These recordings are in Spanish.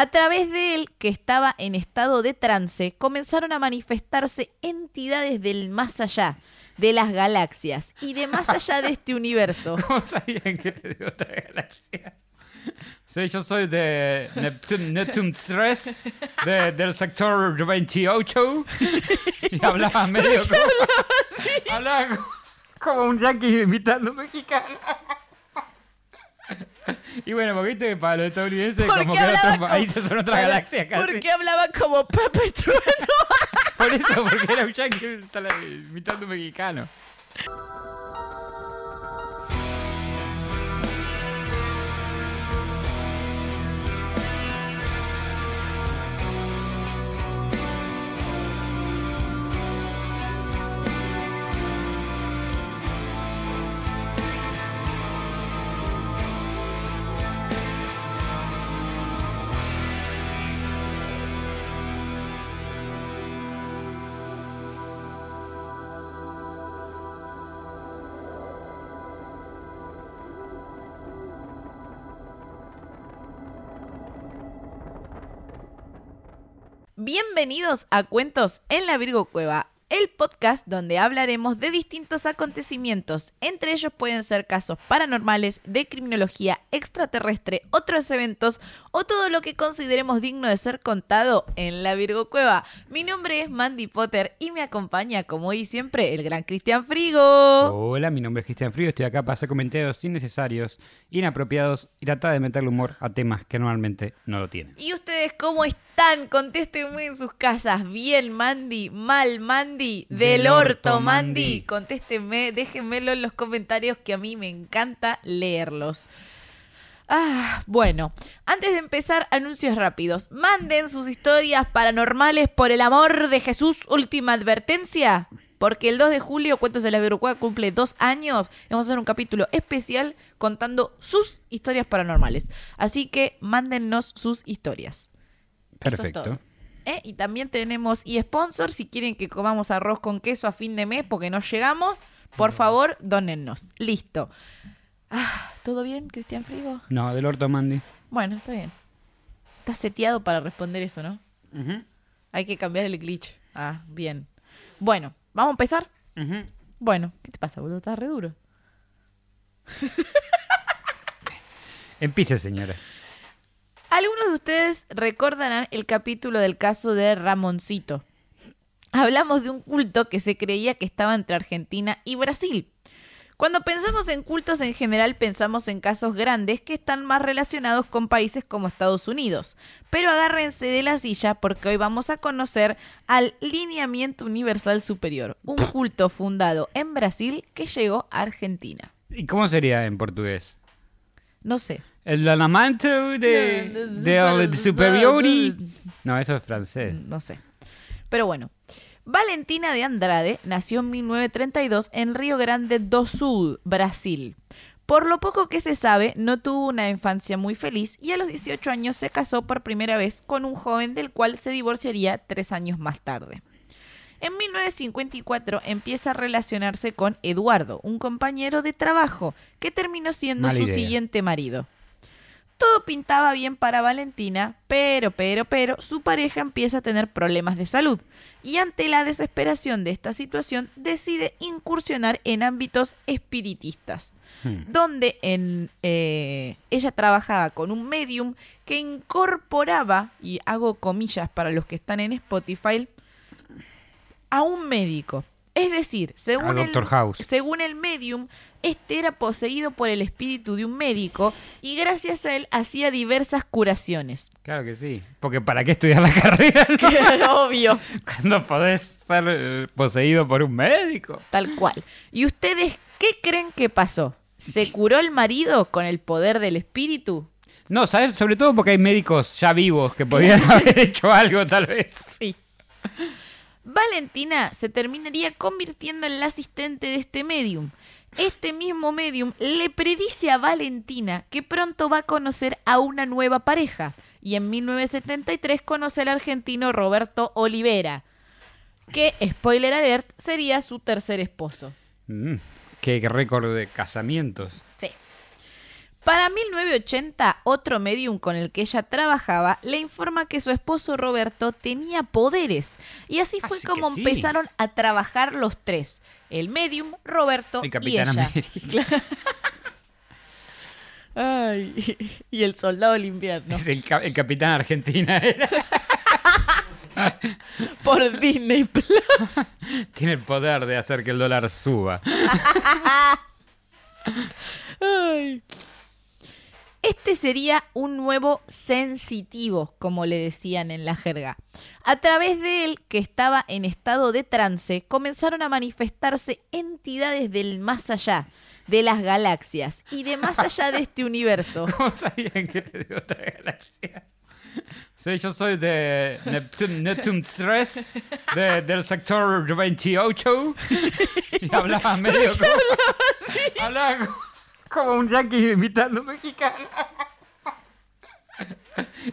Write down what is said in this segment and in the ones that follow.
A través de él, que estaba en estado de trance, comenzaron a manifestarse entidades del más allá, de las galaxias y de más allá de este universo. ¿Cómo sabían que era de otra galaxia? Sí, yo soy de Neptune, Neptune 3, de- del sector 28. Y hablaba medio como. Hablaba como, un yankee imitando mexicano. Y bueno, porque viste que para los estadounidenses, ¿Por como que era hablaba otro como- país, son otra Para- galaxia casi. ¿Por qué hablaba como Pepe Trueno? Por eso, porque era un yankee imitando un mexicano. Bienvenidos a Cuentos en la Virgo Cueva, el podcast donde hablaremos de distintos acontecimientos. Entre ellos pueden ser casos paranormales, de criminología extraterrestre, otros eventos o todo lo que consideremos digno de ser contado en la Virgo Cueva. Mi nombre es Mandy Potter y me acompaña, como hoy siempre, el gran Cristian Frigo. Hola, mi nombre es Cristian Frío, estoy acá para hacer comentarios innecesarios, inapropiados y tratar de meterle humor a temas que normalmente no lo tienen. ¿Y ustedes cómo están? Contéstenme en sus casas. Bien, Mandy. Mal, Mandy. Del, Del orto, orto, Mandy. Mandy. Contéstenme, déjenmelo en los comentarios que a mí me encanta leerlos. Ah, bueno, antes de empezar, anuncios rápidos. Manden sus historias paranormales por el amor de Jesús, última advertencia. Porque el 2 de julio, Cuentos de la Virucua cumple dos años. Vamos a hacer un capítulo especial contando sus historias paranormales. Así que mándennos sus historias. Eso es Perfecto. todo. ¿Eh? Y también tenemos y sponsor si quieren que comamos arroz con queso a fin de mes porque no llegamos, por favor, dónennos. Listo. Ah, ¿Todo bien, Cristian Frigo? No, del orto Mandy. Bueno, está bien. Estás seteado para responder eso, ¿no? Ujú, Hay que cambiar el glitch. Ah, bien. Bueno, ¿vamos a empezar? ujú. Bueno, ¿qué te pasa, boludo? Estás re duro. Empiece, señora. De ustedes recordarán el capítulo del caso de Ramoncito. Hablamos de un culto que se creía que estaba entre Argentina y Brasil. Cuando pensamos en cultos en general pensamos en casos grandes que están más relacionados con países como Estados Unidos. Pero agárrense de la silla porque hoy vamos a conocer al Lineamiento Universal Superior, un culto fundado en Brasil que llegó a Argentina. ¿Y cómo sería en portugués? No sé. El Lanamanto de, de, de Superiori. No, eso es francés. No sé. Pero bueno. Valentina de Andrade nació en 1932 en Río Grande do Sul, Brasil. Por lo poco que se sabe, no tuvo una infancia muy feliz y a los 18 años se casó por primera vez con un joven del cual se divorciaría tres años más tarde. En 1954 empieza a relacionarse con Eduardo, un compañero de trabajo, que terminó siendo su idea. siguiente marido. Todo pintaba bien para Valentina, pero, pero, pero, su pareja empieza a tener problemas de salud y ante la desesperación de esta situación decide incursionar en ámbitos espiritistas, Hmm. donde en, eh, ella trabajaba con un medium que incorporaba, y hago comillas para los que están en Spotify, a un médico. Es decir, según, el, House. según el medium, este era poseído por el espíritu de un médico y gracias a él hacía diversas curaciones. Claro que sí. Porque ¿para qué estudiar la carrera no? Claro, obvio. cuando podés ser eh, poseído por un médico? Tal cual. ¿Y ustedes qué creen que pasó? ¿Se curó el marido con el poder del espíritu? No, ¿sabes? Sobre todo porque hay médicos ya vivos que podían haber hecho algo, tal vez. Sí. Valentina se terminaría convirtiendo en la asistente de este medium. Este mismo medium le predice a Valentina que pronto va a conocer a una nueva pareja y en 1973 conoce al argentino Roberto Olivera, que, spoiler alert, sería su tercer esposo. Mm, qué récord de casamientos. Para 1980, otro medium con el que ella trabajaba le informa que su esposo Roberto tenía poderes. Y así fue Así como sí. empezaron a trabajar los tres. El medium, Roberto El y ella. Ay, y el soldado del invierno. Es el, el Capitán Argentina. era. Por Disney Plus. Tiene el poder de hacer que el dólar suba. Ay. Este sería un nuevo sensitivo, como le decían en la jerga. A través de él, que estaba en estado de trance, comenzaron a manifestarse entidades del más allá, de las galaxias y de más allá de este universo. ¿Cómo sabían que era de otra galaxia? Sí, yo soy de Neptune, Neptune 3, de- del sector 28. Y hablaba medio como. Hablaba como, como un yankee imitando un mexicano.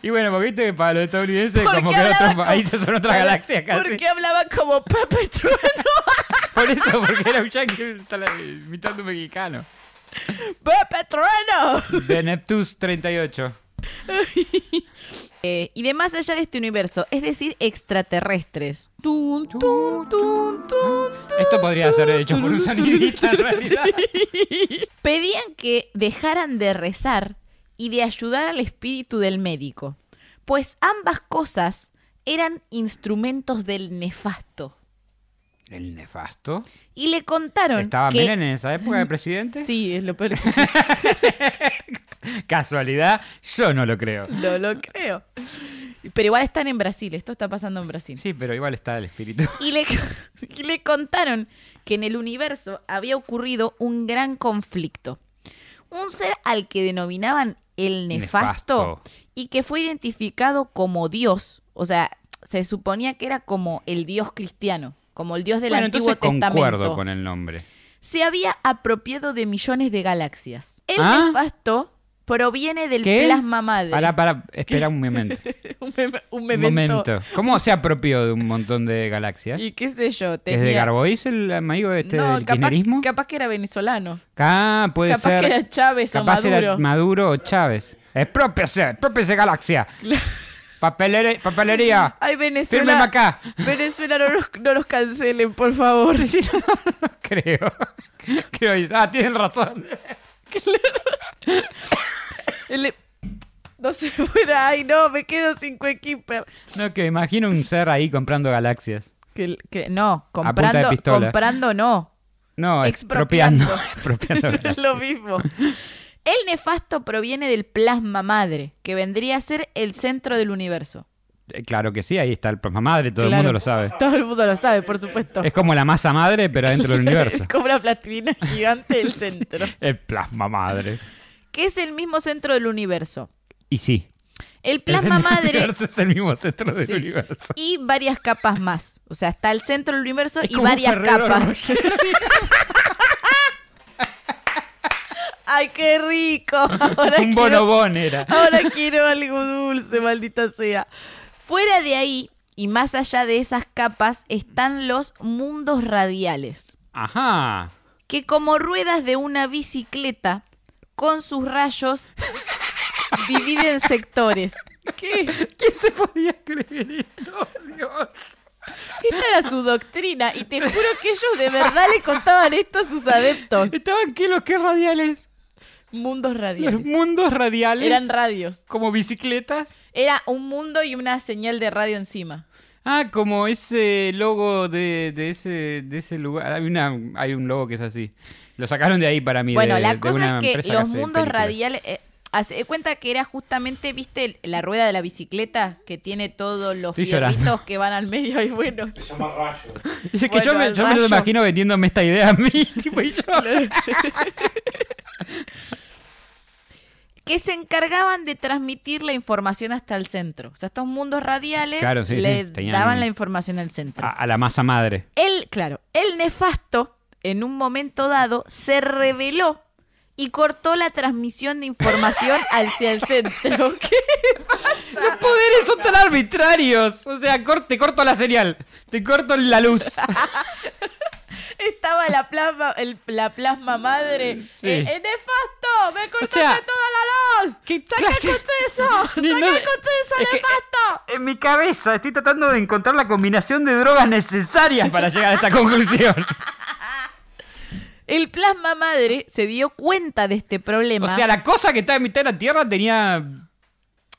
Y bueno, porque viste que para los estadounidenses, ¿Por como que otro como- son otras galaxias casi. ¿Por qué hablaba como Pepe Trueno? Por eso, porque era un yankee imitando un mexicano. ¡Pepe Trueno! De Neptus 38. Eh, y de más allá de este universo, es decir, extraterrestres. Tun, tun, tun, tun, Esto podría ser hecho por un sonidista en realidad. Pedían que dejaran de rezar y de ayudar al espíritu del médico, pues ambas cosas eran instrumentos del nefasto. El nefasto. Y le contaron ¿Estaba que... Menem en esa época de presidente? Sí, es lo peor. Casualidad, yo no lo creo. no lo creo. Pero igual están en Brasil, esto está pasando en Brasil. Sí, pero igual está el espíritu. Y le, y le contaron que en el universo había ocurrido un gran conflicto. Un ser al que denominaban el nefasto, Nefasto. y que fue identificado como Dios. O sea, se suponía que era como el Dios cristiano, como el Dios del bueno, Antiguo entonces concuerdo Testamento. con el nombre. Se había apropiado de millones de galaxias. El ¿Ah? nefasto proviene del ¿Qué? plasma madre. Para, para, espera un momento. un, mem- un memento. momento. ¿Cómo se apropió de un montón de galaxias? Y qué sé yo, ¿Es tenía... de Garbois el amigo este no, del capaz, kirchnerismo? capaz que era venezolano. Ah, puede capaz ser. que era Chávez o Capaz Maduro. era Maduro o Chávez. Expropiase, expropiase galaxia. Papelere- papelería. Ay, Fírmeme Venezuela. acá. Venezuela, no nos, no nos cancelen, por favor. Creo. Creo. Ah, tienen razón. El- No se fuera, ay no, me quedo sin Coequiper. No, que imagino un ser ahí comprando galaxias. Que, que- no, comprando, comprando no. No, Expropiando. expropiando. Es lo mismo. El nefasto proviene del plasma madre, que vendría a ser el centro del universo. Eh, Claro que sí, ahí está el plasma madre, todo el mundo lo sabe. Todo el mundo lo sabe, por supuesto. Es como la masa madre, pero dentro del universo. Es como una plastilina gigante del centro. El plasma madre. Que es el mismo centro del universo. Y sí. El El plasma del madre es el mismo centro del Sí. universo. y varias capas más. O sea, está el centro del universo Es y varias capas. Ay, qué rico. Ahora un quiero, bonobón era. ahora quiero algo dulce, maldita sea. Fuera de ahí y más allá de esas capas están los mundos radiales, Ajá. que como ruedas de una bicicleta con sus rayos dividen sectores. ¿Qué? ¿Quién se podía creer esto? Dios. Esta era su doctrina y te juro que ellos de verdad le contaban esto a sus adeptos. ¿Estaban qué los que radiales? Mundos Los radiales. mundos radiales. Eran radios. Como bicicletas. Era un mundo y una señal de radio encima. Ah, como ese logo de, de ese, de ese lugar. Hay, una, hay un logo que es así. Lo sacaron de ahí para mí. Bueno, de- la de cosa una es que los mundos radiales... eh, hace cuenta que era justamente, viste, la rueda de la bicicleta que tiene todos los fierritos que van al medio y bueno. Se llama rayo. Es que Bueno, yo me, yo me lo imagino vendiéndome esta idea a mí. tipo, y yo. que se encargaban de transmitir la información hasta el centro. O sea, estos mundos radiales Claro, sí, le sí, daban la información al centro. A, a la masa madre. El, claro, el nefasto, en un momento dado, se reveló y cortó la transmisión de información hacia el centro. ¿Qué? Los poderes son tan arbitrarios. O sea, cor- te corto la señal. Te corto la luz. Estaba la plasma, el- la plasma madre. Sí. Eh, eh, nefasto, me cortaste sea, toda la luz. ¿qué Saca clase- el. Ni- Saca no- el conceso, es que- nefasto. En mi cabeza estoy tratando de encontrar la combinación de drogas necesarias para llegar a esta conclusión. El plasma madre se dio cuenta de este problema. O sea, la cosa que está en mitad de la Tierra tenía...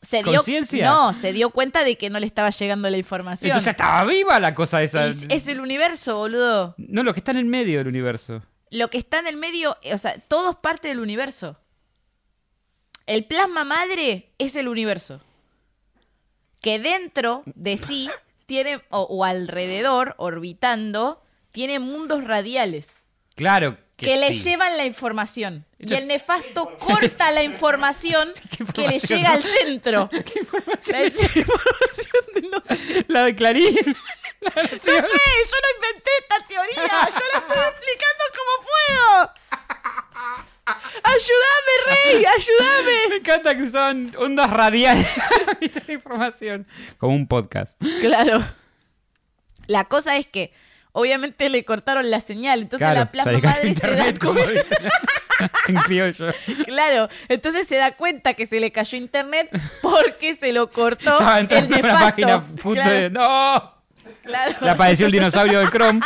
se dio, ¿conciencia? No, se dio cuenta de que no le estaba llegando la información. Entonces estaba viva la cosa esa. es, es el universo, boludo. No, lo que está en el medio del universo. Lo que está en el medio, o sea, todo es parte del universo. El plasma madre es el universo. Que dentro de sí tiene, o, o alrededor, orbitando, tiene mundos radiales Claro que, que, le sí. llevan la información. Y el nefasto corta la información ¿Qué que le información? llega al centro. La información de no sé. La de Clarín. No sé, yo no inventé esta teoría, yo la estoy explicando como puedo. Ayúdame, Rey, Me ayúdame. encanta que usaban ondas radiales para la información. Como un podcast. Claro. La cosa es que obviamente le cortaron la señal, entonces Claro, la plasma madre se da como dicen en criollo. Claro, entonces se da cuenta que se le cayó internet porque se lo cortó Estaba el en una nefasto. página claro, de... ¡No! claro. Le apareció el dinosaurio del Chrome.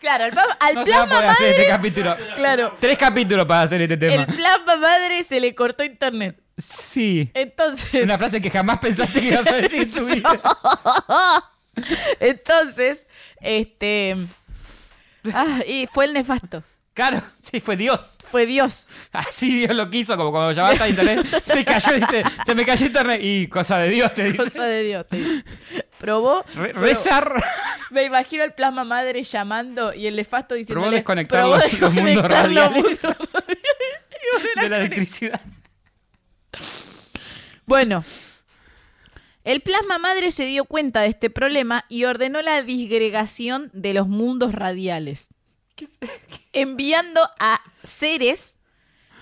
Claro, al, al No se va a plasma poder hacer madre, este capítulo. claro, Tres capítulos para hacer este tema. el plasma madre se le cortó internet. Sí. Entonces, Una frase que jamás pensaste que ibas a decir en tu vida. Entonces, este. Ah, y fue el nefasto. Claro, sí, fue Dios. Fue Dios. Así Dios lo quiso, como cuando llamaste a internet, se cayó, dice, se me cayó internet. Y cosa de Dios te dice. Cosa de Dios, te dice. Probó. Re- rezar. Me imagino al plasma madre llamando y el nefasto diciendo. Probó desconectar los- los mundos radiales. de la electricidad. Bueno. El plasma madre se dio cuenta de este problema y ordenó la disgregación de los mundos radiales. enviando a seres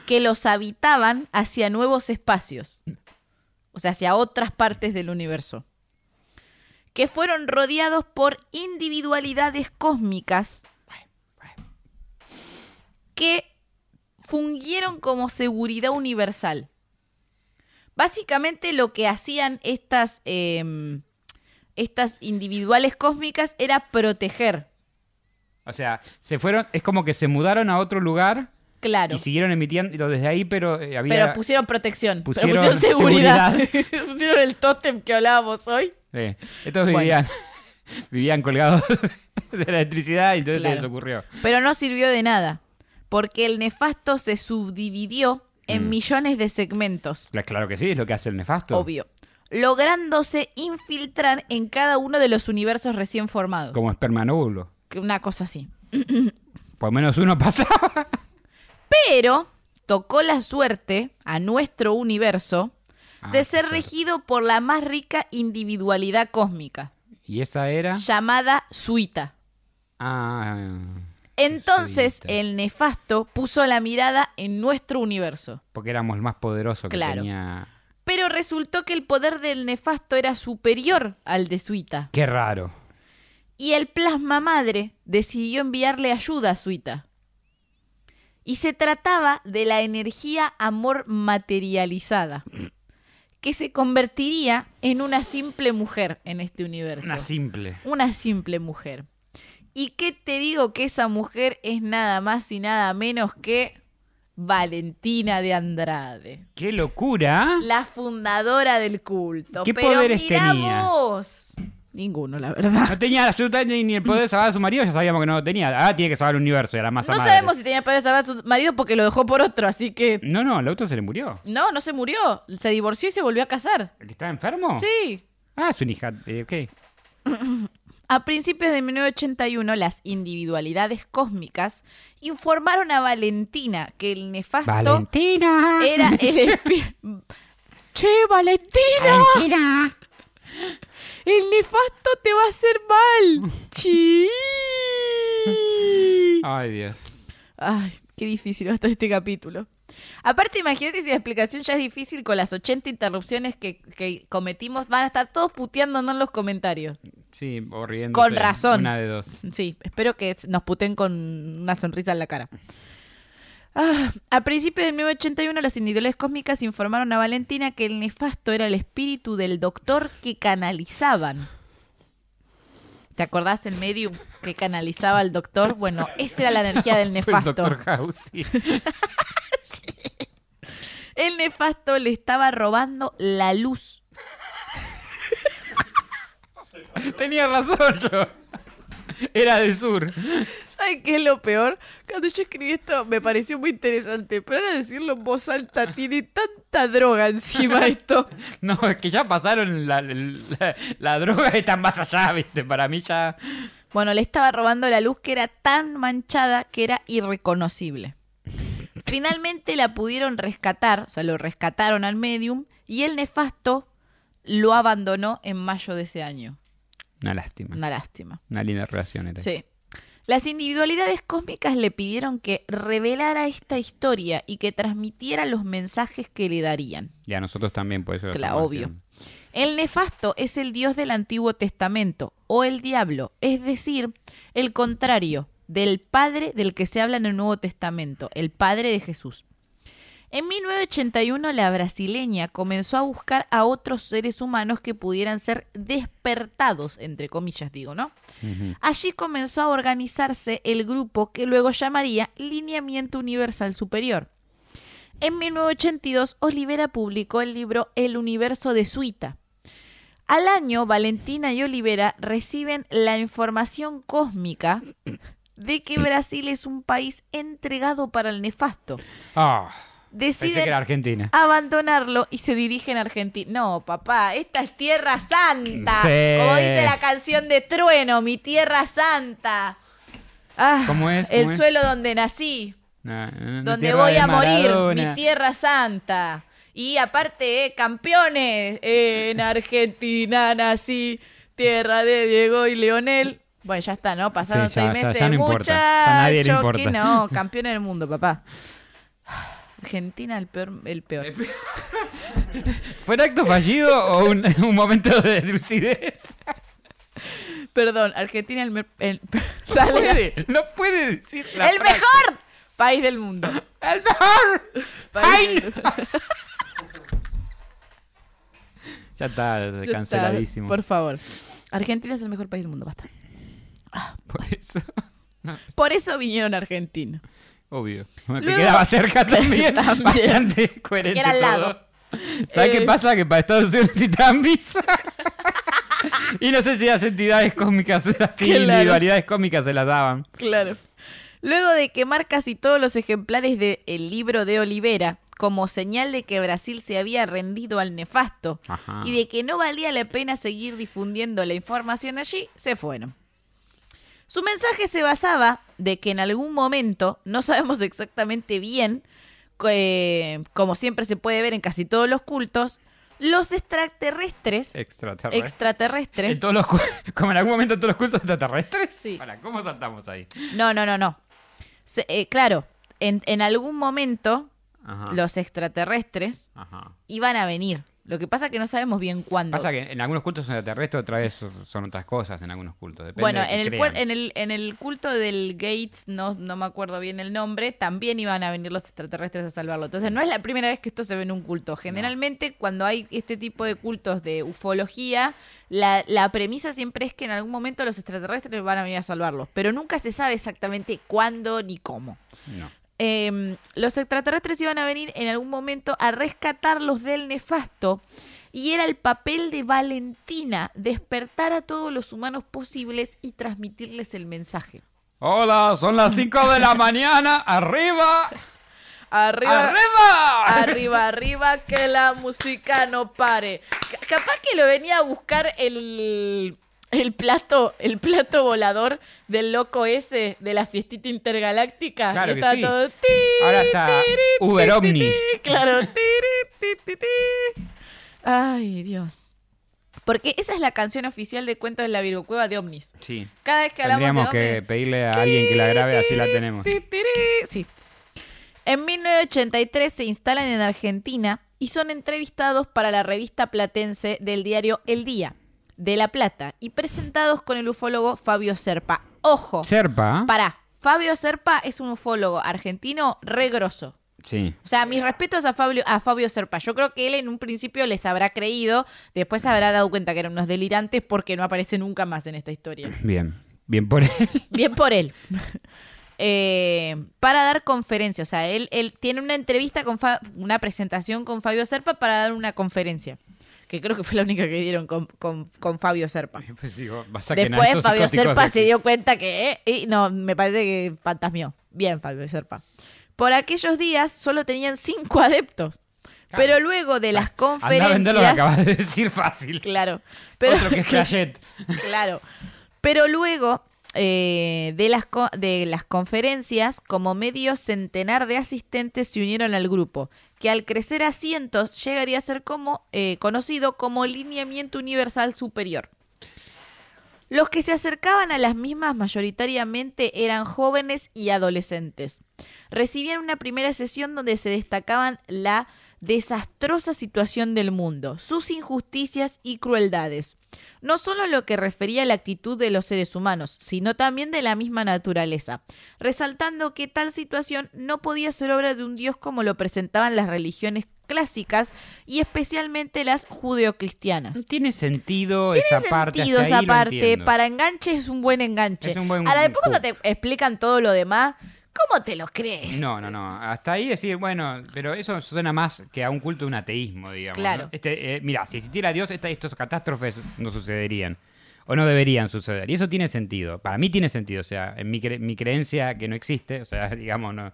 que los habitaban hacia nuevos espacios, o sea, hacia otras partes del universo, que fueron rodeados por individualidades cósmicas que fungieron como seguridad universal. Básicamente lo que hacían estas, em, estas individuales cósmicas era proteger, O sea, se fueron, es como que se mudaron a otro lugar claro. y siguieron emitiendo desde ahí, pero eh, había. Pero pusieron protección. pero pusieron pusieron seguridad. pusieron el tótem que hablábamos hoy. Sí, estos Bueno. vivían, vivían colgados de la electricidad y entonces se les ocurrió. Pero no sirvió de nada. Porque el nefasto se subdividió en Mm. millones de segmentos. Cla- Claro que sí, es lo que hace el nefasto. Obvio. Lográndose infiltrar en cada uno de los universos recién formados. Como esperma en óvulo. Que Una cosa así. Por menos uno pasaba. Pero tocó la suerte a nuestro universo Ah, de ser regido por la más rica individualidad cósmica, Y esa era. llamada Suita. Ah. Entonces el nefasto puso la mirada en nuestro universo. Porque éramos el más poderoso que Claro. tenía. Pero resultó que el poder del nefasto era superior al de Suita. Qué raro. Y el plasma madre decidió enviarle ayuda a Suita. Y se trataba de la energía amor materializada, que se convertiría en una simple mujer en este universo. Una simple. Una simple mujer. ¿Y qué te digo que esa mujer es nada más y nada menos que Valentina de Andrade? ¡Qué locura! La fundadora del culto. ¿Qué Pero poderes mirá tenía? vos. Ninguno, la verdad. No tenía absolutamente ni el poder de salvar a su marido, ya sabíamos que no lo tenía. Ahora tiene que salvar el universo y a la masa No madre. sabemos si tenía poder de salvar a su marido porque lo dejó por otro, así que... No, no, el auto se le murió. No, no se murió. Se divorció y se volvió a casar. ¿El que estaba enfermo? Sí. Ah, es una hija. eh, ok. A principios de 1981, las individualidades cósmicas informaron a Valentina que el nefasto ¡Valentina! era el. ¡Che, Valentina! ¡Valentina! ¡El nefasto te va a hacer mal! ¡Chi! Ay, Dios. Ay, qué difícil va a estar este capítulo. Aparte, imagínate si la explicación ya es difícil con las 80 interrupciones que, que cometimos. Van a estar todos puteándonos en los comentarios. Sí, o riéndose. Con razón. Una de dos. Sí, espero que nos puten con una sonrisa en la cara. Ah, a principios de 1981, las individuales cósmicas informaron a Valentina que el nefasto era el espíritu del doctor que canalizaban. ¿Te acordás el medium que canalizaba al doctor? Bueno, esa era la energía del Fue el nefasto. Doctor House, sí. El nefasto le estaba robando la luz. Tenía razón yo. Era de sur. ¿Saben qué es lo peor? Cuando yo escribí esto me pareció muy interesante, pero ahora decirlo en voz alta tiene tanta droga encima esto. No, es que ya pasaron la, la, la droga está más allá, viste. Para mí ya. Bueno, le estaba robando la luz que era tan manchada que era irreconocible. Finalmente la pudieron rescatar, o sea, lo rescataron al medium y el nefasto lo abandonó en mayo de ese año. Una lástima. Una lástima. Una linda relación era. Sí. Las individualidades cósmicas le pidieron que revelara esta historia y que transmitiera los mensajes que le darían. Y a nosotros también, por eso. Claro, obvio. El nefasto es el dios del Antiguo Testamento o el diablo, es decir, el contrario del padre del que se habla en el Nuevo Testamento, el padre de Jesús. En 1981 la brasileña comenzó a buscar a otros seres humanos que pudieran ser despertados, entre comillas digo, ¿no? Allí comenzó a organizarse el grupo que luego llamaría Lineamiento Universal Superior. En 1982, Olivera publicó el libro El Universo de Suita. Al año, Valentina y Olivera reciben la información cósmica de que Brasil es un país entregado para el nefasto. Ah, que Deciden era Argentina. abandonarlo y se dirigen a Argentina. No, papá, esta es Tierra Santa. Sí. Como dice la canción de Trueno, mi Tierra Santa. Ah, ¿Cómo es? El suelo donde nací, Ah, donde voy a morir, mi Tierra Santa. Y aparte, eh, campeones, en Argentina nací, tierra de Diego y Leonel. Bueno, ya está, ¿no? Pasaron Sí, ya- seis ya- meses. ya no importa. A nadie le importa. que no, campeones del mundo, papá. Argentina el peor, el peor. ¿Fue un acto fallido o un, un momento de lucidez? Perdón, Argentina el, el- No puede, no puede decir la el frase. mejor país del mundo. ¡El mejor! País. Ya está, Ya está, canceladísimo. Por favor. Argentina es el mejor país del mundo, basta. Por eso. Por eso vinieron a Argentina. obvio. Que Luego- quedaba cerca también. También. Bastante coherente Era al lado. ¿Sabes Eh, qué pasa? Que para Estados Unidos necesitan visa. y no sé si las entidades cósmicas, las Claro. individualidades cósmicas se las daban. Claro. Luego de quemar casi todos los ejemplares del libro de Olivera, como señal de que Brasil se había rendido al nefasto Ajá. y de que no valía la pena seguir difundiendo la información allí, se fueron. Su mensaje se basaba de que en algún momento, no sabemos exactamente bien, que, como siempre se puede ver en casi todos los cultos, los extraterrestres, Extraterrestre. extraterrestres, En todos los como en algún momento en todos los cultos extraterrestres. Sí. Para, ¿cómo saltamos ahí? no, no, no, no, Se- eh, claro, en, en algún momento Ajá. los extraterrestres Ajá. iban a venir. Lo que pasa que no sabemos bien cuándo. Pasa que en algunos cultos son extraterrestres, otra vez son- otras cosas en algunos cultos. Depende bueno, de en el, en, el, en el culto del Gates, no, no me acuerdo bien el nombre, también iban a venir los extraterrestres a salvarlo. Entonces, no es la primera vez que esto se ve en un culto. Generalmente, cuando hay este tipo de cultos de ufología, la, la premisa siempre es que en algún momento los extraterrestres van a venir a salvarlos. Pero nunca se sabe exactamente cuándo ni cómo. No. Eh, los extraterrestres iban a venir en algún momento a rescatarlos del nefasto. Y era el papel de Valentina despertar a todos los humanos posibles y transmitirles el mensaje. Hola, son las 5 de la mañana. ¡Arriba! Arriba, ¡Arriba! arriba, arriba, que la música no pare. C- capaz que lo venía a buscar el, el plato, el plato volador del loco ese de la fiestita intergaláctica. Claro que estaba sí. todo, ti, Ahora está tiri, Uber ti, ti, Omni. ti, Claro. tiri, ti, ti, ti. Ay, Dios. Porque esa es la canción oficial de Cuentos de la Virgo Cueva de Omnis. Sí. Cada vez que hablamos Tendríamos de que Omnis, pedirle a alguien que la grabe, así la tenemos. Sí. En 1983 se instalan en Argentina y son entrevistados para la revista platense del diario El Día. De La Plata y presentados con el ufólogo Fabio Serpa. Ojo, Serpa. para, Fabio Serpa es un ufólogo argentino re grosso. Sí. O sea, mis respetos a Fabio, a Fabio Serpa. Yo creo que él en un principio les habrá creído, después se habrá dado cuenta que eran unos delirantes porque no aparece nunca más en esta historia. Bien. Bien por él. Bien por él. Eh, para dar conferencia, o sea, él, él tiene una entrevista con Fa- una presentación con Fabio Serpa para dar una conferencia, que creo que fue la única que dieron con, con- con Fabio Serpa. Pues digo, vas a que Después Fabio Serpa de- se dio cuenta que, eh, y no, me parece que fantasmió. Bien, Fabio Serpa. Por aquellos días solo tenían cinco adeptos. Claro. Pero luego de las a vender lo que conferencias. acabas de decir fácil. Claro. Pero, Otro que es. Claro. Pero luego eh, de, las de las conferencias, como medio centenar de asistentes se unieron al grupo, que al crecer a cientos llegaría a ser como, eh, conocido como lineamiento universal superior. Los que se acercaban a las mismas mayoritariamente eran jóvenes y adolescentes. Recibían una primera sesión donde se destacaban la desastrosa situación del mundo, sus injusticias y crueldades. No solo lo que refería a la actitud de los seres humanos, sino también de la misma naturaleza, resaltando que tal situación no podía ser obra de un dios como lo presentaban las religiones clásicas y especialmente las judeocristianas. Tiene sentido Tiene esa parte. sentido esa parte. Para enganche es un buen enganche. Es un buen Ahora, después cuando hook. te explican todo lo demás, ¿cómo te lo crees? No, no, no. Hasta ahí decir, bueno, pero eso suena más que a un culto de un ateísmo, digamos. Claro. ¿no? Este, eh, mira, si existiera Dios, esta- estos catástrofes no sucederían. O no deberían suceder. Y eso tiene sentido. Para mí tiene sentido. O sea, en mi, cre- mi creencia que no existe, o sea, digamos, no.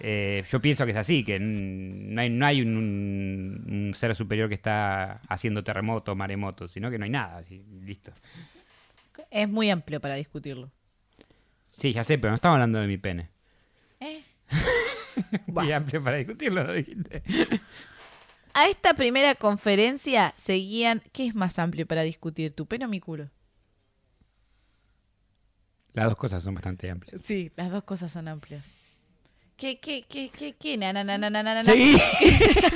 eh, yo pienso que es así, que no hay, no hay un, un- un ser superior que está haciendo terremotos, maremotos, sino que no hay nada. así, listo. Es muy amplio para discutirlo. Sí, ya sé, pero no estamos hablando de mi pene. ¿Eh? Y Buah. amplio para discutirlo, lo dijiste. A esta primera conferencia seguían. ¿Qué es más amplio para discutir? ¿Tu pene o mi culo? Las dos cosas son bastante amplias. Sí, las dos cosas son amplias. ¿Qué, qué, qué, qué, qué? Na, na, na, na, na, na, na. ¡Seguí!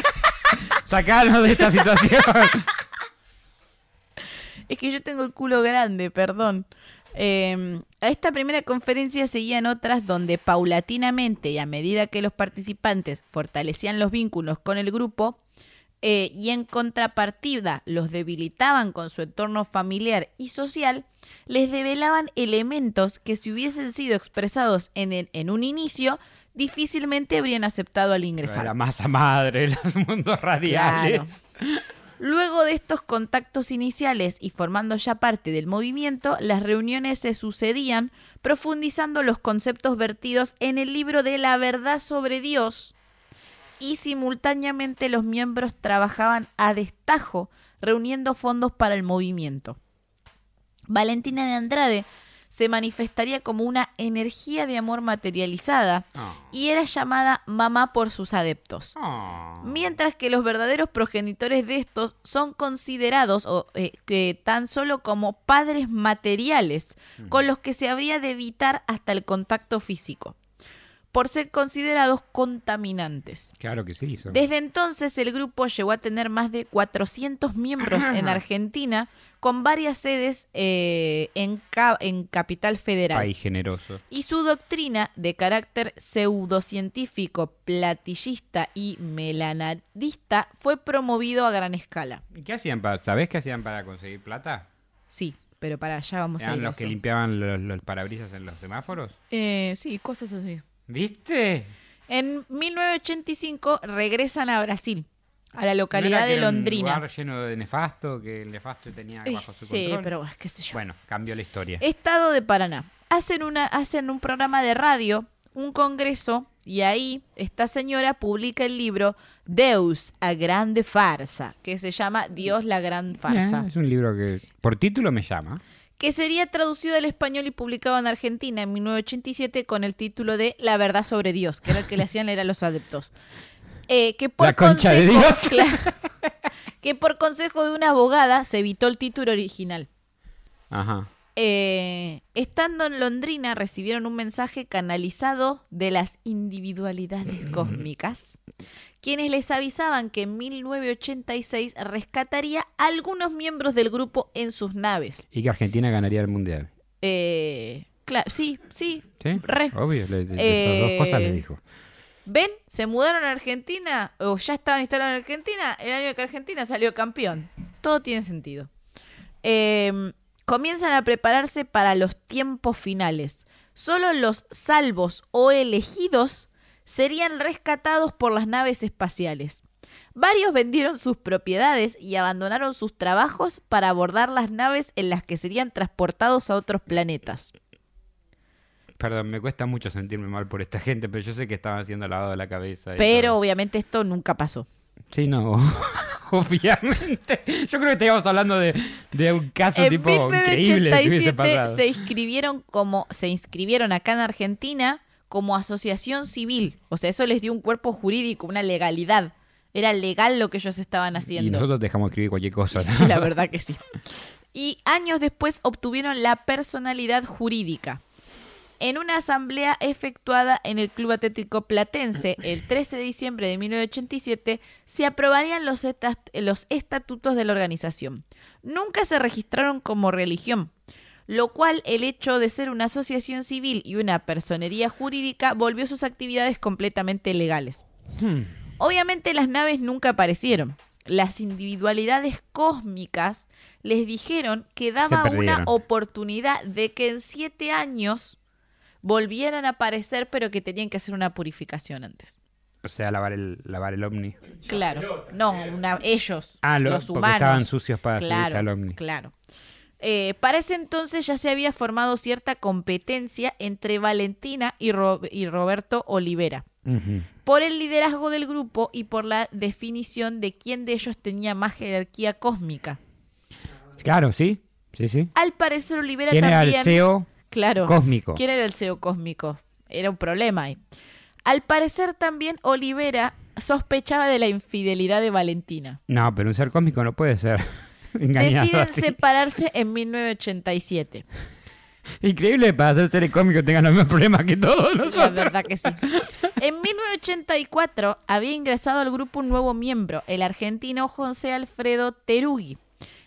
Sacanos de esta situación. Es que yo tengo el culo grande, perdón. Eh, a esta primera conferencia seguían otras donde paulatinamente y a medida que los participantes fortalecían los vínculos con el grupo eh, y en contrapartida los debilitaban con su entorno familiar y social, les develaban elementos que si hubiesen sido expresados en, el- en un inicio, difícilmente habrían aceptado al ingresar. La masa madre, los mundos radiales. Luego de estos contactos iniciales y formando ya parte del movimiento, las reuniones se sucedían profundizando los conceptos vertidos en el libro de la verdad sobre Dios y simultáneamente los miembros trabajaban a destajo reuniendo fondos para el movimiento. Valentina de Andrade se manifestaría como una energía de amor materializada Oh. y era llamada mamá por sus adeptos. Oh. Mientras que los verdaderos progenitores de estos son considerados o, eh, que tan solo como padres materiales con los que se habría de evitar hasta el contacto físico, por ser considerados contaminantes. Claro que sí. son- Desde entonces el grupo llegó a tener más de 400 miembros en Argentina, con varias sedes eh, en, ca- en Capital Federal País generoso. y su doctrina de carácter pseudocientífico, platillista y melanarista fue promovido a gran escala. ¿Y qué hacían para, ¿Sabés qué hacían para conseguir plata? Sí, pero para allá vamos a ¿Eran ir. a los que limpiaban los, los parabrisas en los semáforos? Eh, sí, cosas así. ¿Viste? En 1985 regresan a Brasil, a la ¿No localidad que de era Un Londrina. lugar lleno de nefasto, que el nefasto tenía Eh, bajo su sí, control. pero qué sé yo. Bueno, cambió la historia. Estado de Paraná. Hacen, una, hacen un programa de radio, un congreso, y ahí esta señora publica el libro Deus, a grande farsa, que se llama Dios la gran farsa, Eh, es un libro que por título me llama. que sería traducido al español y publicado en Argentina en 1987 con el título de La verdad sobre Dios, que era el que le hacían leer a los adeptos. Eh, que por La concha de consejo- Dios. Claro. que por consejo de una abogada se evitó el título original. Ajá. Eh, estando en Londrina, recibieron un mensaje canalizado de las individualidades cósmicas, quienes les avisaban que en 1986 rescataría a algunos miembros del grupo en sus naves. Y que Argentina ganaría el mundial. Eh, claro, sí, sí, ¿Sí? Re. Obvio, le- le- Eh, esas dos cosas le dijo. ¿Ven? Se mudaron a Argentina o ya estaban instalados en Argentina el año que Argentina salió campeón. Todo tiene sentido. Eh, comienzan a prepararse para los tiempos finales. Solo los salvos o elegidos serían rescatados por las naves espaciales. Varios vendieron sus propiedades y abandonaron sus trabajos para abordar las naves en las que serían transportados a otros planetas. Perdón, me cuesta mucho sentirme mal por esta gente, pero yo sé que estaban haciendo lavado de la cabeza. y Pero todo. obviamente esto nunca pasó. Sí, no. Obviamente. Yo creo que estábamos hablando de, de un caso En tipo increíble que hubiese 1987 pasado. se inscribieron como se inscribieron acá en Argentina como asociación civil, o sea, eso les dio un cuerpo jurídico, una legalidad. Era legal lo que ellos estaban Y haciendo. nosotros dejamos escribir cualquier cosa. ¿no? Sí, la verdad que sí. Y años después obtuvieron la personalidad jurídica. En una asamblea efectuada en el Club Atlético Platense el 13 de diciembre de 1987, se aprobarían los, esta- los estatutos de la organización. Nunca se registraron como religión, lo cual el hecho de ser una asociación civil y una personería jurídica volvió sus actividades completamente legales. Hmm. Obviamente las naves nunca aparecieron. Las individualidades cósmicas les dijeron que daba una oportunidad de que en siete años volvieran a aparecer, pero que tenían que hacer una purificación antes. O sea, lavar el, lavar el ovni. Claro. No, una- ellos, Ah, lo- los porque humanos. estaban sucios para subirse claro, al ovni. Claro. Eh, para ese entonces ya se había formado cierta competencia entre Valentina y, Ro- y Roberto Olivera por el liderazgo del grupo y por la definición de quién de ellos tenía más jerarquía cósmica. Claro, sí. Sí, sí. Al parecer Olivera ¿Quién era también... el CEO Claro. cósmico? ¿Quién era el CEO cósmico? Era un problema ahí. Al parecer también Olivera sospechaba de la infidelidad de Valentina. No, pero un ser cósmico no puede ser engañado Deciden así. separarse en 1987. Increíble para ser seres cómicos tengan los mismos problemas que todos La nosotros. verdad que sí. En 1984 había ingresado al grupo un nuevo miembro, el argentino José Alfredo Terugui.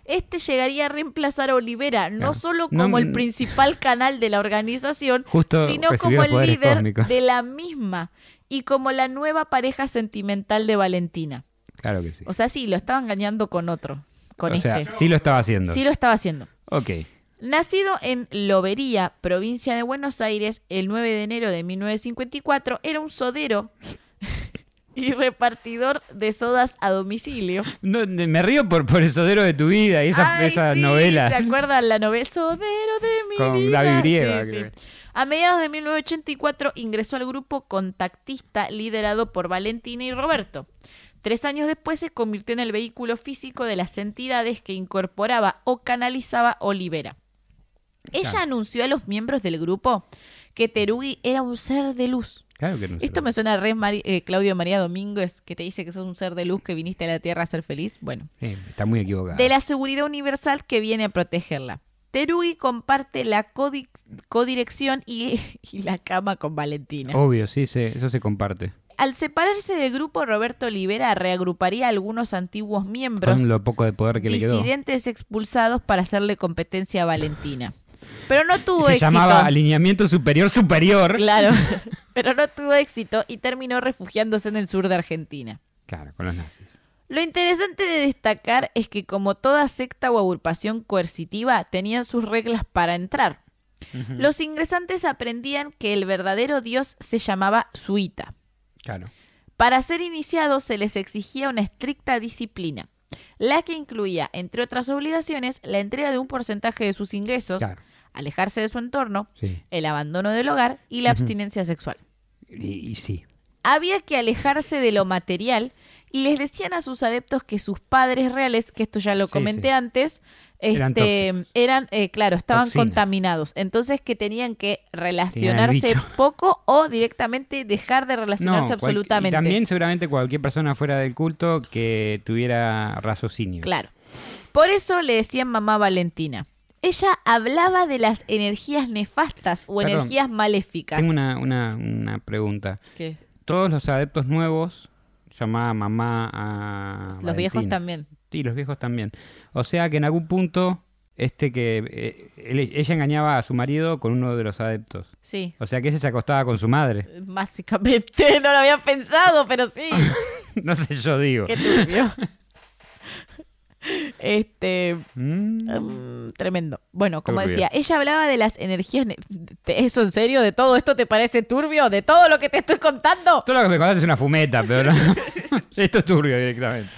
Este llegaría a reemplazar a Olivera, no solo No, como el mm. principal canal de la organización, sino como el líder cósmicos. de la misma y como la nueva pareja sentimental de Valentina. Claro que sí. O sea, sí, lo estaba engañando con otro, con o este. sea, sí lo estaba haciendo. Sí lo estaba haciendo. Ok. Nacido en Lobería, provincia de Buenos Aires, el 9 de enero de 1954, era un sodero y repartidor de sodas a domicilio. No, me río por, por el sodero de tu vida y esas, Ay, esas sí, novelas. ¿Se acuerdan la novela Sodero de mi Con vida? Brieva, Sí, sí. creo. A mediados de 1984 ingresó al grupo contactista liderado por Valentina y Roberto. Tres años después se convirtió en el vehículo físico de las entidades que incorporaba o canalizaba Olivera. Ella Claro. anunció a los miembros del grupo que Terugi era un ser de luz. Claro que no se Esto me suena a re Mari- eh, Claudio María Domínguez, que te dice que sos un ser de luz que viniste a la Tierra a ser feliz. Bueno, está muy equivocado. de la seguridad universal que viene a protegerla. Terugi comparte la codi- codirección y, y la cama con Valentina. Obvio, sí, se- eso se comparte. Al separarse del grupo, Roberto Olivera reagruparía a algunos antiguos miembros Con lo poco de poder que le quedó. expulsados para hacerle competencia a Valentina. Pero no tuvo Se éxito. llamaba alineamiento superior superior. Claro, pero no tuvo éxito y terminó refugiándose en el sur de Argentina. Claro, con los nazis. Lo interesante de destacar es que como toda secta o agrupación coercitiva tenían sus reglas para entrar. Los ingresantes aprendían que el verdadero dios se llamaba Suita. Claro. Para ser iniciados se les exigía una estricta disciplina, la que incluía, entre otras obligaciones, la entrega de un porcentaje de sus ingresos, Claro. Alejarse de su entorno, Sí. el abandono del hogar y la abstinencia sexual. Y, y sí. Había que alejarse de lo material y les decían a sus adeptos que sus padres reales, que esto ya lo comenté sí. antes, Eran este, eran, eh, claro, estaban Toxinas. contaminados. Entonces que tenían que relacionarse poco o directamente dejar de relacionarse No, absolutamente. y también seguramente cualquier persona fuera del culto que tuviera raciocinio. Claro. Por eso le decían mamá Valentina. Ella hablaba de las energías nefastas o Perdón. energías maléficas. Tengo una, una, una pregunta. ¿Qué? Todos los adeptos nuevos llamaba mamá a. Los viejos también. Sí, los viejos también. O sea que en algún punto, este que eh, él- ella engañaba a su marido con uno de los adeptos. Sí. O sea que ese se acostaba con su madre. Básicamente, no lo había pensado, pero sí. no sé, yo digo. Qué turbio. Este, Mm, mm, tremendo. Bueno, como decía, ella hablaba de las energías. ne- ¿Te- ¿Eso en serio? ¿De todo esto te parece turbio? ¿De todo lo que te estoy contando? Todo lo que me contaste es una fumeta, pero no. Esto es turbio directamente.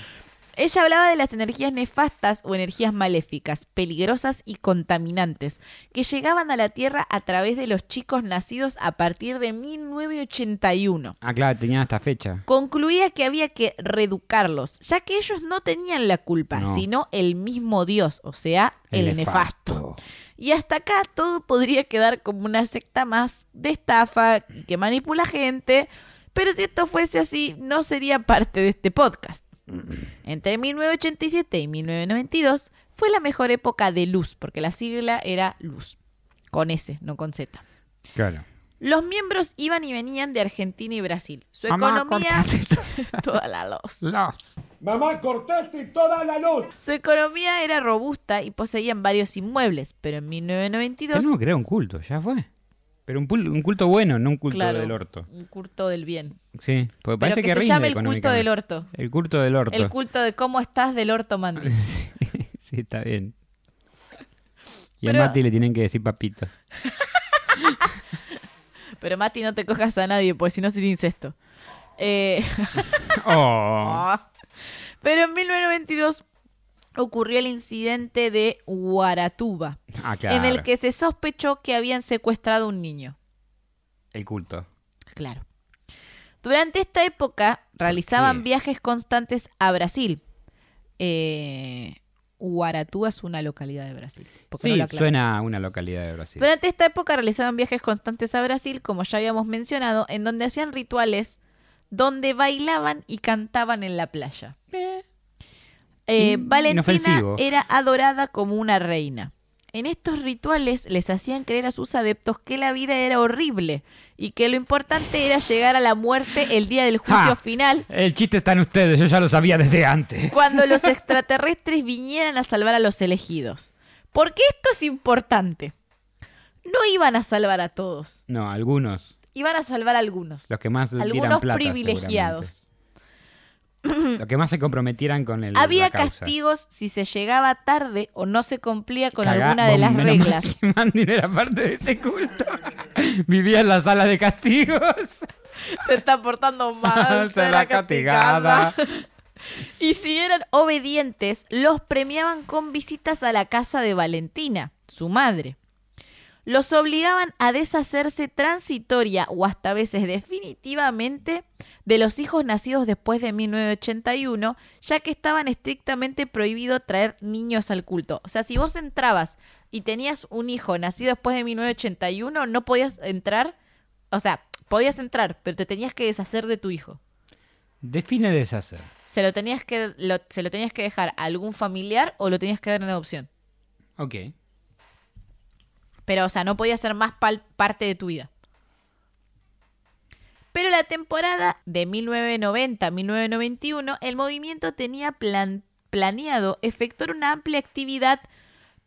Ella hablaba de las energías nefastas o energías maléficas, peligrosas y contaminantes, que llegaban a la Tierra a través de los chicos nacidos a partir de 1981. Ah, claro, tenían esta fecha. Concluía que había que reeducarlos, ya que ellos no tenían la culpa, No. sino el mismo Dios, o sea, el, nefasto. Y hasta acá todo podría quedar como una secta más de estafa y que manipula gente, pero si esto fuese así, no sería parte de este podcast. Entre 1987 y 1992 fue la mejor época de luz, porque la sigla era luz, con S, no con Z. Claro. Los miembros iban y venían de Argentina y Brasil. Su Mamá, economía... toda la luz. Los. Mamá, cortaste toda la luz. Su economía era robusta y poseían varios inmuebles, pero en 1992... Tenemos que crear un culto, ya fue. Pero un, un culto bueno, no un culto Claro, del orto. Un culto del bien. Sí, porque Pero parece que, que, se rinde llame el culto del orto. El culto del orto. El culto de cómo estás del orto, Mandy. sí, sí, está bien. Y Pero- a Mati le tienen que decir papito. Pero Mati, no te cojas a nadie, porque si no sería incesto. Eh, Oh. Pero en 1992 ocurrió el incidente de Guaratuba, Ah, claro. en el que se sospechó que habían secuestrado a un niño. El culto. Claro. Durante esta época realizaban viajes constantes a Brasil. Eh, Guaratuba es una localidad de Brasil. no Sí, suena a una localidad de Brasil. Durante esta época realizaban viajes constantes a Brasil, como ya habíamos mencionado, en donde hacían rituales donde bailaban y cantaban en la playa. Eh, In- Valentina inofensivo. era adorada como una reina. En estos rituales les hacían creer a sus adeptos que la vida era horrible y que lo importante era llegar a la muerte el día del juicio ¡Ja! final, El chiste está en ustedes, yo ya lo sabía desde antes. cuando los extraterrestres vinieran a salvar a los elegidos. Porque esto es importante. No iban a salvar a todos, No, algunos. iban a salvar a algunos. Los que más tiran algunos plata, privilegiados. Los que más se comprometieran con el Había castigos si se llegaba tarde o no se cumplía con Cagá- alguna de las reglas. no era parte de ese culto. Vivía en la sala de castigos. Te está portando mal, Será será castigada. castigada. Y si eran obedientes, los premiaban con visitas a la casa de Valentina, su madre. Los obligaban a deshacerse transitoria o hasta a veces definitivamente de los hijos nacidos después de 1981, ya que estaban estrictamente prohibido traer niños al culto. O sea, si vos entrabas y tenías un hijo nacido después de 1981, no podías entrar, o sea, podías entrar, pero te tenías que deshacer de tu hijo. Define deshacer. Se lo tenías que, lo- se lo tenías que dejar a algún familiar o lo tenías que dar en adopción. Ok. Pero, o sea, no podía ser más parte de tu vida. Pero la temporada de 1990-1991, el movimiento tenía plan- planeado efectuar una amplia actividad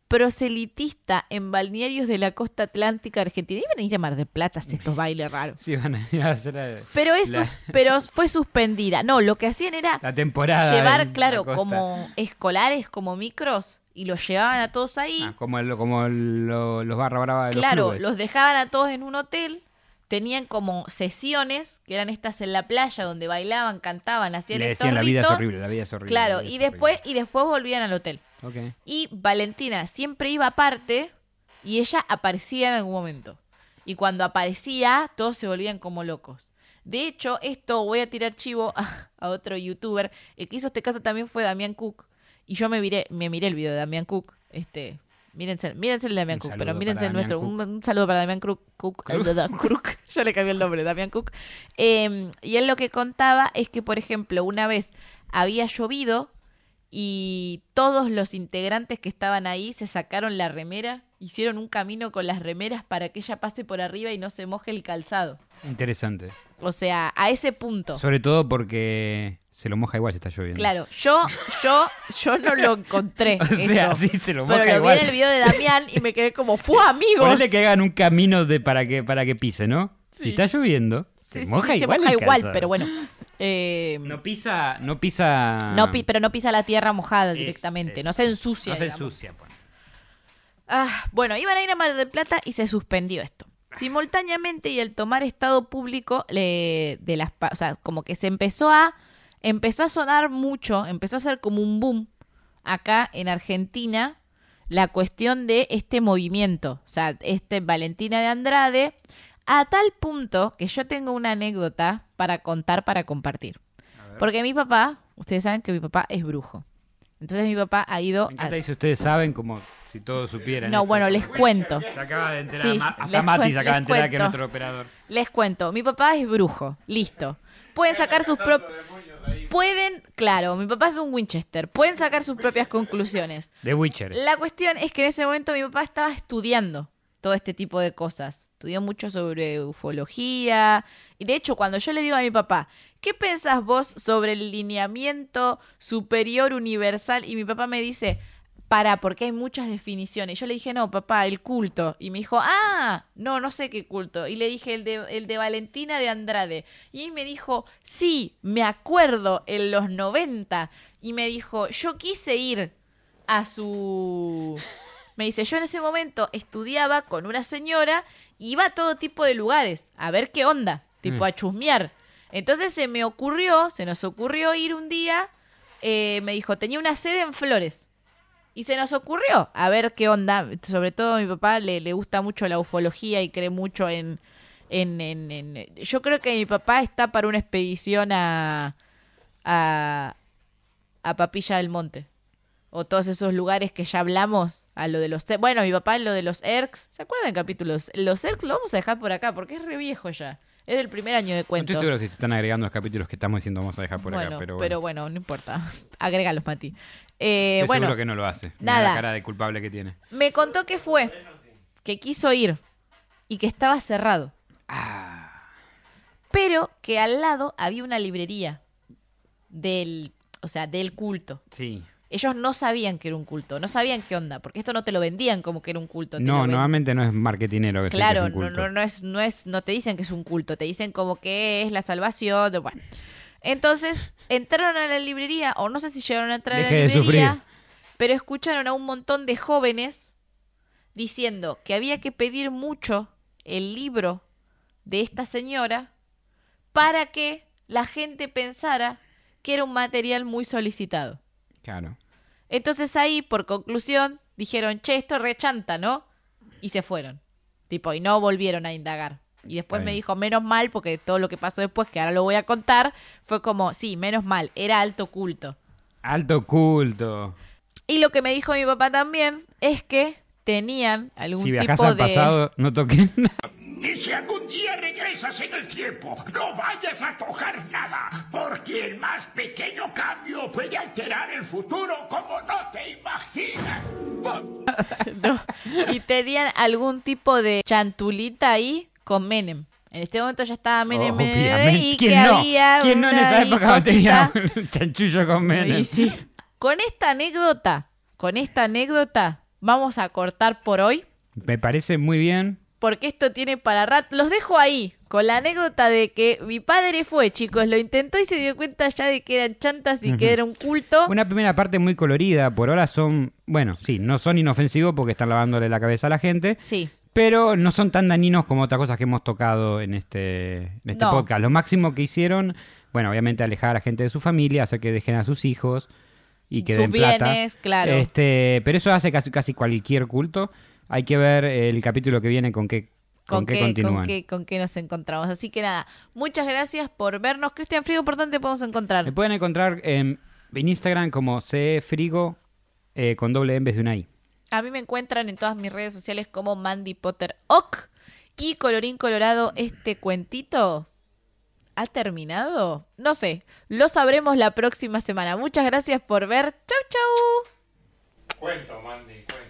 proselitista en balnearios de la costa atlántica argentina. Iban a ir a Mar de Plata estos bailes raros. Sí, van a ir a hacer eh, Pero eso, La- pero fue suspendida. No, lo que hacían era la temporada. llevar, la claro, como escolares, como micros, y los llevaban a todos ahí. Ah, como el- como lo- los barra brava de claro, los clubes. los dejaban a todos en un hotel. Tenían como sesiones, que eran estas en la playa, donde bailaban, cantaban, hacían Le decían la vida es ritos". horrible, la vida es horrible. Claro, y es después, y después volvían al hotel. Y Valentina siempre iba aparte y ella aparecía en algún momento. Y cuando aparecía, todos se volvían como locos. De hecho, esto voy a tirar chivo a, a otro youtuber. El que hizo este caso también fue Damián Cook. Y yo me miré, me miré el video de Damián Cook. Este, mírense, mírense el de Damián Cook, pero mírense el nuestro. Un, un saludo para Damián Cook. Cook, Cook. Yo le cambié el nombre, Damián Cook. Eh, y él lo que contaba es que, por ejemplo, una vez había llovido y todos los integrantes que estaban ahí se sacaron la remera, hicieron un camino con las remeras para que ella pase por arriba y no se moje el calzado. Interesante. O sea, a ese punto. Sobre todo porque se lo moja igual si está lloviendo. Claro, yo, yo, yo no lo encontré. O sea, eso. sí, se lo moja Pero lo igual. vi en el video de Damián y me quedé como, ¡fue amigos! Ponele que hagan un camino de, para, que, para que pise, ¿no? Sí. Si está lloviendo, se sí, moja sí, se igual. moja igual, pero bueno. Eh, No pisa, no pisa. no pi- pero no pisa la tierra mojada Es- directamente, es- no se ensucia. No se digamos. ensucia, pues. Ah, bueno, iban a ir a Mar del Plata y se suspendió esto. Simultáneamente y el tomar estado público le- de las, o sea, como que se empezó a empezó a sonar mucho, empezó a ser como un boom acá en Argentina la cuestión de este movimiento, o sea, este Valentina de Andrade a tal punto que yo tengo una anécdota para contar para compartir. Porque mi papá, ustedes saben que mi papá es brujo. Entonces mi papá ha ido Me a, encanta y si ustedes saben, como si todos supieran. No, esto. bueno, les cuento. Se acaba de enterar. Sí, Ma- hasta Mati se acaba de enterar que es cuento. nuestro operador. Les cuento, mi papá es brujo, listo. Pueden sacar sus propios... Pueden, claro, mi papá es un Winchester, pueden sacar sus propias conclusiones. The Witcher. La cuestión es que en ese momento mi papá estaba estudiando todo este tipo de cosas. Estudió mucho sobre ufología. Y de hecho, cuando yo le digo a mi papá, ¿qué pensás vos sobre el lineamiento superior universal? Y mi papá me dice, para, porque hay muchas definiciones. Yo le dije, no, papá, el culto. Y me dijo, ah, no, no sé qué culto. Y le dije, el de, el de Valentina de Andrade. Y me dijo, sí, me acuerdo, en los 90. Y me dijo, yo quise ir a su... Me dice, yo en ese momento estudiaba con una señora iba a todo tipo de lugares a ver qué onda, tipo Mm. a chusmear. Entonces se me ocurrió, se nos ocurrió ir un día, eh, me dijo, tenía una sede en Flores. Y se nos ocurrió a ver qué onda. Sobre todo a mi papá le, le gusta mucho la ufología y cree mucho en, en, en- Yo creo que mi papá está para una expedición a, a, a Papilla del Monte. O todos esos lugares que ya hablamos. A lo de los... Bueno, mi papá lo de los ERCs. ¿Se acuerdan capítulos? Los ERCs lo vamos a dejar por acá porque es re viejo ya. Es del primer año de No cuento. estoy seguro si se están agregando los capítulos que estamos diciendo vamos a dejar por bueno, acá, pero bueno. no importa. Agrégalos, Mati. Eh, Estoy bueno, seguro que no lo hace. Nada. la cara de culpable que tiene. me contó que fue, que quiso ir y que estaba cerrado. Ah. Pero que al lado había una librería del, o sea, del culto. Sí. Ellos no sabían que era un culto, no sabían qué onda, porque esto no te lo vendían como que era un culto. No, normalmente no es marketinero que Claro, que es un no, culto. no, no es, no es, no te dicen que es un culto, te dicen como que es la salvación. de- Bueno. Entonces, entraron a la librería, o no sé si llegaron a entrar a la librería, pero escucharon a un montón de jóvenes diciendo que había que pedir mucho el libro de esta señora para que la gente pensara que era un material muy solicitado. Claro. Entonces ahí, por conclusión, dijeron, che, esto rechanta, ¿no? Y se fueron. Tipo, y no volvieron a indagar. Y después me dijo, menos mal, porque todo lo que pasó después, que ahora lo voy a contar, fue como, sí, menos mal, era alto culto. Alto culto. Y lo que me dijo mi papá también es que tenían algún Si viajas tipo al de... pasado, no toques nada. Y si algún día regresas en el tiempo, no vayas a tocar nada, porque el más pequeño cambio puede alterar el futuro como no te imaginas. No. Y tenían algún tipo de chantulita ahí con Menem. En este momento ya estaba Menem en el- Obviamente. y ¿Quién que no? había ¿Quién no en una esa época tenía un chanchullo con Menem? Y sí. Con esta anécdota, con esta anécdota, vamos a cortar por hoy, Me parece muy bien. Porque esto tiene para rat. Los dejo ahí, con la anécdota de que mi padre fue, chicos, lo intentó y se dio cuenta ya de que eran chantas y que era un culto. Una primera parte muy colorida. Por ahora son, bueno, sí, no son inofensivos porque están lavándole la cabeza a la gente. Sí, Pero no son tan dañinos como otras cosas que hemos tocado en este, en este No. podcast. Lo máximo que hicieron, bueno, obviamente alejar a la gente de su familia, hacer que dejen a sus hijos y que Sus den plata. bienes, claro. Este, pero eso hace casi, casi cualquier culto. Hay que ver el capítulo que viene con qué, con con, qué qué, continúan. con, qué, con qué nos encontramos. Así que nada, muchas gracias por vernos. Cristian Frigo, ¿por dónde te podemos encontrar? Me pueden encontrar en, en Instagram como cfrigo eh, con doble M en vez de una I. A mí me encuentran en todas mis redes sociales como Mandy Potter Ock. Y colorín colorado, este cuentito ¿Ha terminado? No sé, lo sabremos la próxima semana. Muchas gracias por ver. Chau, chau. Cuento, Mandy, cuento.